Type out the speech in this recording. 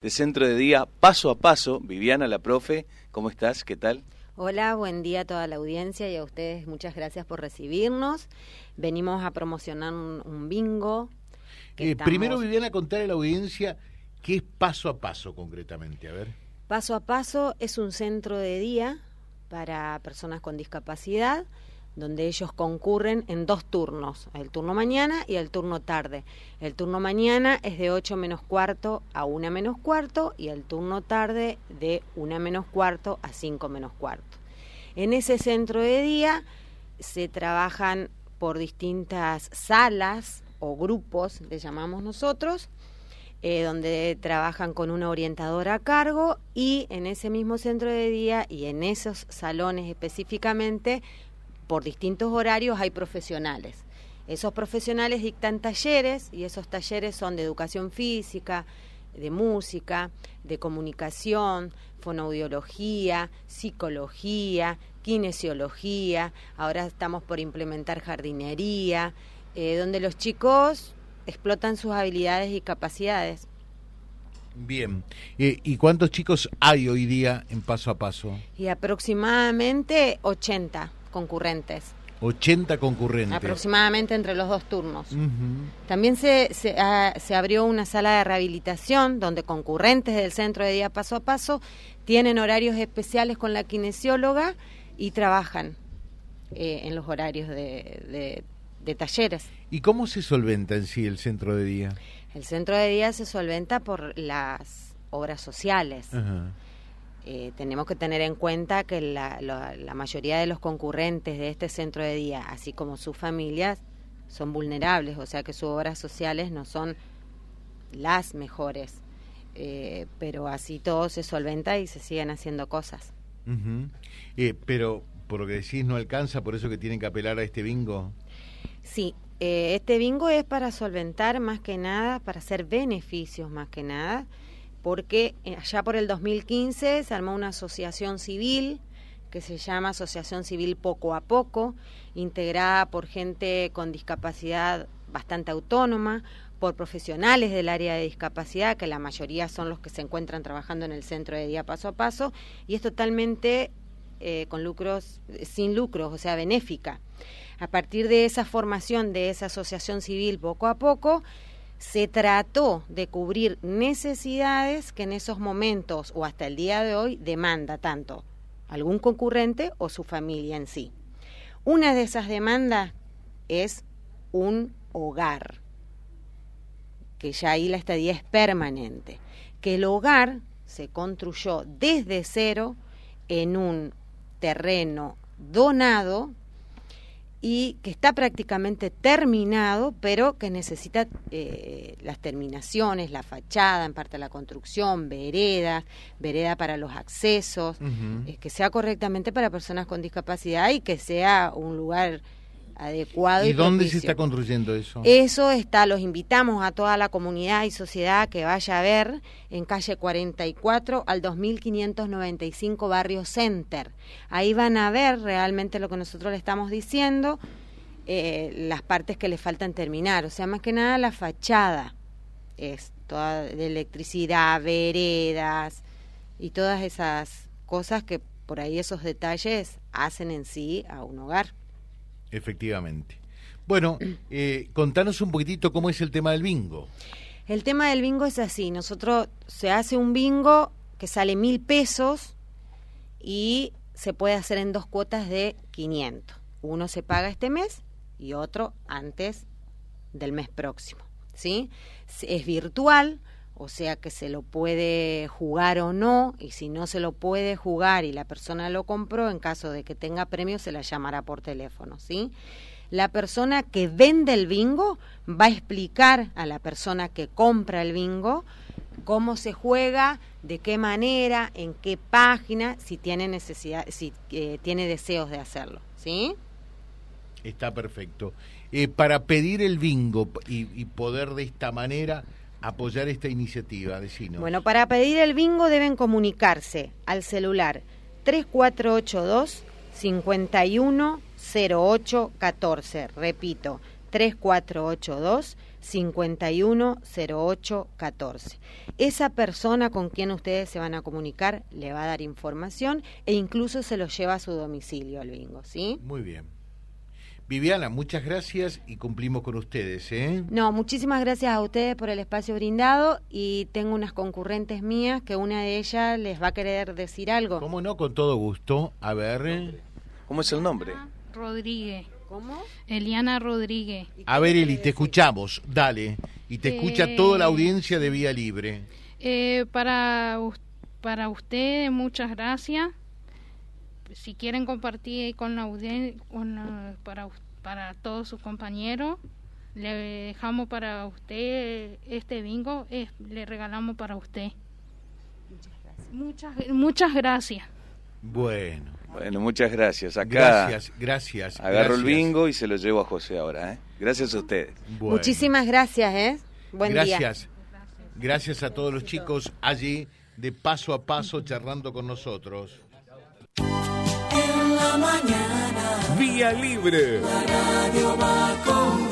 de Centro de Día Paso a Paso. Viviana, la profe, ¿cómo estás? ¿Qué tal? Hola, buen día a toda la audiencia y a ustedes muchas gracias por recibirnos. Venimos a promocionar un, bingo. Eh, primero, Viviana, contar a la audiencia qué es Paso a Paso concretamente. A ver. Paso a Paso es un centro de día para personas con discapacidad donde ellos concurren en dos turnos, el turno mañana y el turno tarde. El turno mañana es de 8 menos cuarto a 1 menos cuarto y el turno tarde de 1 menos cuarto a 5 menos cuarto. En ese centro de día se trabajan por distintas salas o grupos, le llamamos nosotros, eh, donde trabajan con una orientadora a cargo y en ese mismo centro de día y en esos salones específicamente por distintos horarios hay profesionales. Esos profesionales dictan talleres y esos talleres son de educación física, de música, de comunicación, fonoaudiología, psicología, kinesiología, ahora estamos por implementar jardinería, eh, donde los chicos explotan sus habilidades y capacidades. Bien, eh, ¿y cuántos chicos hay hoy día en paso a paso? Y aproximadamente 80 concurrentes. 80 concurrentes. Aproximadamente entre los dos turnos. También se, ah, se, abrió una sala de rehabilitación donde concurrentes del centro de día paso a paso tienen horarios especiales con la kinesióloga y trabajan eh, en los horarios de, de, talleres. ¿Y cómo se solventa en sí el centro de día? El centro de día se solventa por las obras sociales. Eh, tenemos que tener en cuenta que la, mayoría de los concurrentes de este centro de día, así como sus familias, son vulnerables, o sea que sus obras sociales no son las mejores, eh, pero así todo se solventa y se siguen haciendo cosas. Eh, pero por lo que decís no alcanza, por eso que tienen que apelar a este bingo. Sí, este bingo es para solventar más que nada, para hacer beneficios más que nada porque eh, allá por el 2015 se armó una asociación civil que se llama Asociación Civil Poco a Poco, integrada por gente con discapacidad bastante autónoma, por profesionales del área de discapacidad, que la mayoría son los que se encuentran trabajando en el centro de día paso a paso, y es totalmente eh, con lucros, sin lucros, o sea, benéfica. A partir de esa formación de esa asociación civil poco a poco, se trató de cubrir necesidades que en esos momentos o hasta el día de hoy demanda tanto algún concurrente o su familia en sí. Una de esas demandas es un hogar, que ya ahí la estadía es permanente, que el hogar se construyó desde cero en un terreno donado y que está prácticamente terminado, pero que necesita eh, las terminaciones, la fachada, en parte la construcción, veredas, vereda para los accesos, eh, que sea correctamente para personas con discapacidad y que sea un lugar adecuado. ¿Y, dónde se está construyendo eso? Eso está, los invitamos a toda la comunidad y sociedad que vaya a ver en calle 44 al 2595 Barrio Center. Ahí van a ver realmente lo que nosotros le estamos diciendo, eh, las partes que le faltan terminar, o sea, más que nada la fachada, es toda de electricidad, veredas y todas esas cosas que por ahí esos detalles hacen en sí a un hogar. Efectivamente. Bueno, eh, contanos un poquitito cómo es el tema del bingo. El tema del bingo es así, nosotros se hace un bingo que sale mil pesos y se puede hacer en dos cuotas de 500. Uno se paga este mes y otro antes del mes próximo. ¿sí? Es virtual, o sea que se lo puede jugar o no, y si no se lo puede jugar y la persona lo compró, en caso de que tenga premio, se la llamará por teléfono, ¿sí? La persona que vende el bingo va a explicar a la persona que compra el bingo cómo se juega, de qué manera, en qué página, si tiene necesidad, si eh, tiene deseos de hacerlo, ¿sí? Está perfecto. Eh, para pedir el bingo y, y poder de esta manera apoyar esta iniciativa, vecino? Bueno, para pedir el bingo deben comunicarse al celular 3482 510814. Repito, 3482 510814. Esa persona con quien ustedes se van a comunicar le va a dar información e incluso se lo lleva a su domicilio al bingo, ¿sí? Muy bien. Viviana, muchas gracias y cumplimos con ustedes, ¿eh? No, muchísimas gracias a ustedes por el espacio brindado y tengo unas concurrentes mías que una de ellas les va a querer decir algo. ¿Cómo no? Con todo gusto. A ver. ¿Cómo es el nombre? Rodríguez. ¿Cómo? Eliana Rodríguez. A ver, Eli, te escuchamos, dale. Y te escucha Eh, toda la audiencia de Vía Libre. Eh, para, para usted, muchas gracias. Si quieren compartir con la audiencia, para, para todos sus compañeros, le dejamos para usted este bingo, le regalamos para usted. Muchas, muchas gracias. Bueno, Bueno, muchas gracias. Acá gracias, gracias. agarro el gracias. bingo y se lo llevo a José ahora. ¿eh? Gracias a ustedes. Bueno, Muchísimas gracias, ¿eh? Buen día. gracias. Gracias a todos los chicos allí de paso a paso charlando con nosotros. La mañana Vía Libre. la radio va con